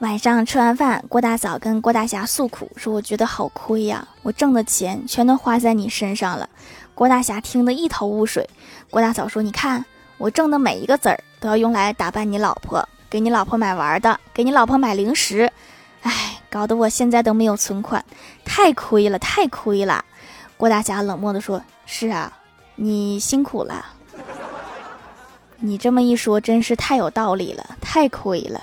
晚上吃完饭，郭大嫂跟郭大侠诉苦，说我觉得好亏呀，我挣的钱全都花在你身上了。郭大侠听得一头雾水，郭大嫂说，你看我挣的每一个子儿都要用来打扮你老婆，给你老婆买玩的，给你老婆买零食。哎，搞得我现在都没有存款，太亏了，太亏了。郭大侠冷漠地说，是啊，你辛苦了。你这么一说，真是太有道理了，太亏了。